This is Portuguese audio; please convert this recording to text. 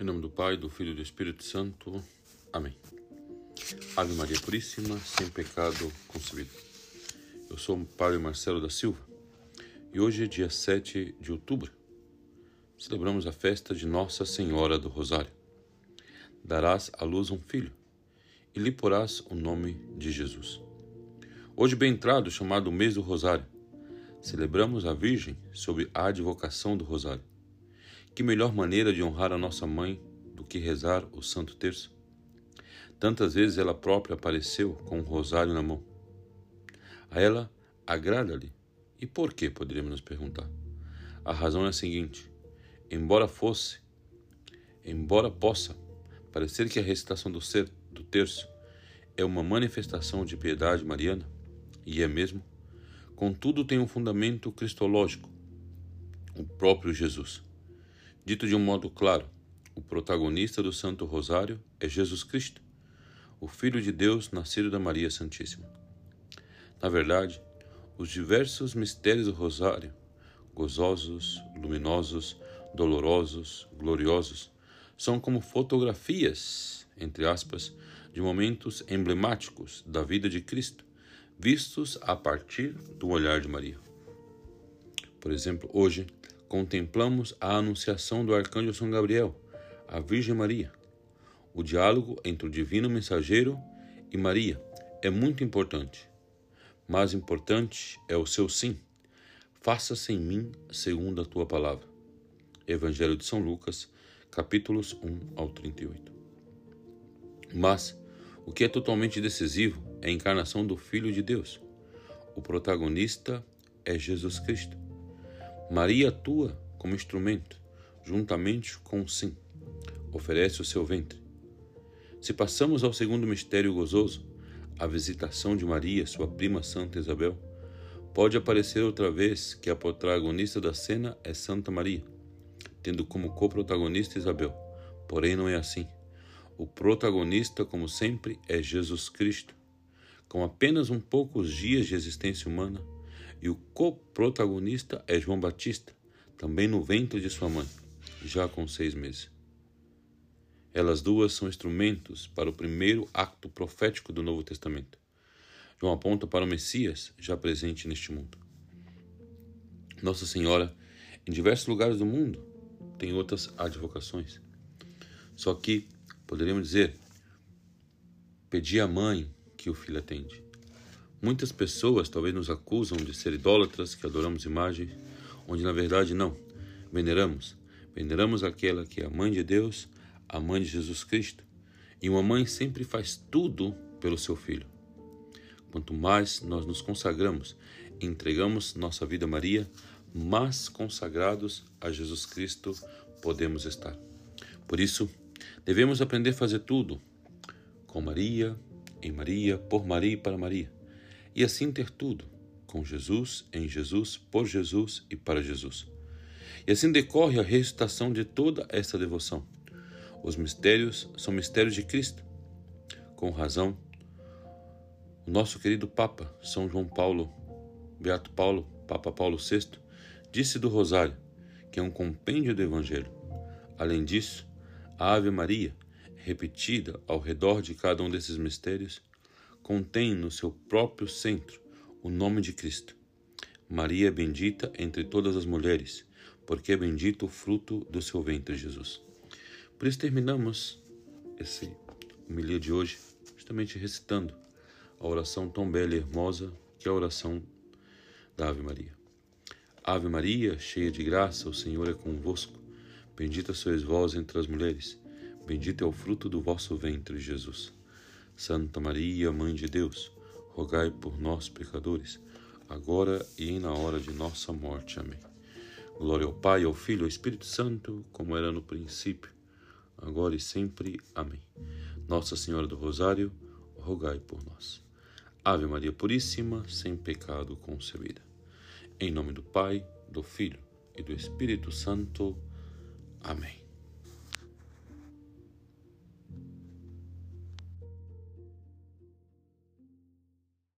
Em nome do Pai, do Filho e do Espírito Santo. Amém. Ave Maria Puríssima, sem pecado concebido. Eu sou o Padre Marcelo da Silva e hoje é dia 7 de outubro. Celebramos a festa de Nossa Senhora do Rosário. Darás à luz um filho e lhe porás o nome de Jesus. Hoje, bem entrado, chamado mês do Rosário, celebramos a Virgem sob a advocação do Rosário. Que melhor maneira de honrar a nossa mãe do que rezar o Santo Terço? Tantas vezes ela própria apareceu com um rosário na mão. A ela agrada-lhe. E por que, poderíamos nos perguntar? A razão é a seguinte: embora fosse, embora possa parecer que a recitação do, ser, do terço é uma manifestação de piedade mariana, e é mesmo, contudo tem um fundamento cristológico, o próprio Jesus. Dito de um modo claro, o protagonista do Santo Rosário é Jesus Cristo, o Filho de Deus nascido da Maria Santíssima. Na verdade, os diversos mistérios do Rosário, gozosos, luminosos, dolorosos, gloriosos, são como fotografias, entre aspas, de momentos emblemáticos da vida de Cristo, vistos a partir do olhar de Maria. Por exemplo, hoje contemplamos a anunciação do arcanjo São Gabriel à Virgem Maria. O diálogo entre o divino mensageiro e Maria é muito importante. Mais importante é o seu sim. Faça-se em mim segundo a tua palavra. Evangelho de São Lucas, capítulos 1 ao 38. Mas o que é totalmente decisivo é a encarnação do Filho de Deus. O protagonista é Jesus Cristo. Maria atua como instrumento, juntamente com o sim. Oferece o seu ventre. Se passamos ao segundo mistério gozoso, a visitação de Maria, sua prima Santa Isabel, pode aparecer outra vez que a protagonista da cena é Santa Maria, tendo como co-protagonista Isabel. Porém, não é assim. O protagonista, como sempre, é Jesus Cristo. Com apenas um poucos dias de existência humana, e o co-protagonista é João Batista, também no ventre de sua mãe, já com seis meses. Elas duas são instrumentos para o primeiro acto profético do Novo Testamento. João aponta para o Messias já presente neste mundo. Nossa Senhora, em diversos lugares do mundo, tem outras advocações. Só que, poderíamos dizer, pedi à mãe que o filho atende. Muitas pessoas talvez nos acusam de ser idólatras, que adoramos imagens, onde na verdade não. Veneramos. Veneramos aquela que é a mãe de Deus, a mãe de Jesus Cristo. E uma mãe sempre faz tudo pelo seu filho. Quanto mais nós nos consagramos entregamos nossa vida a Maria, mais consagrados a Jesus Cristo podemos estar. Por isso, devemos aprender a fazer tudo com Maria, em Maria, por Maria e para Maria e assim ter tudo, com Jesus, em Jesus, por Jesus e para Jesus. E assim decorre a recitação de toda esta devoção. Os mistérios são mistérios de Cristo. Com razão, o nosso querido Papa, São João Paulo, Beato Paulo, Papa Paulo VI, disse do Rosário, que é um compêndio do Evangelho. Além disso, a Ave Maria, repetida ao redor de cada um desses mistérios, contém no seu próprio centro o nome de Cristo. Maria é bendita entre todas as mulheres, porque é bendito o fruto do seu ventre, Jesus. Por isso terminamos esse homilia de hoje justamente recitando a oração tão bela e hermosa que é a oração da Ave Maria. Ave Maria, cheia de graça, o Senhor é convosco. Bendita sois vós entre as mulheres, bendito é o fruto do vosso ventre, Jesus. Santa Maria, Mãe de Deus, rogai por nós, pecadores, agora e na hora de nossa morte. Amém. Glória ao Pai, ao Filho e ao Espírito Santo, como era no princípio, agora e sempre. Amém. Nossa Senhora do Rosário, rogai por nós. Ave Maria Puríssima, sem pecado concebida. Em nome do Pai, do Filho e do Espírito Santo. Amém.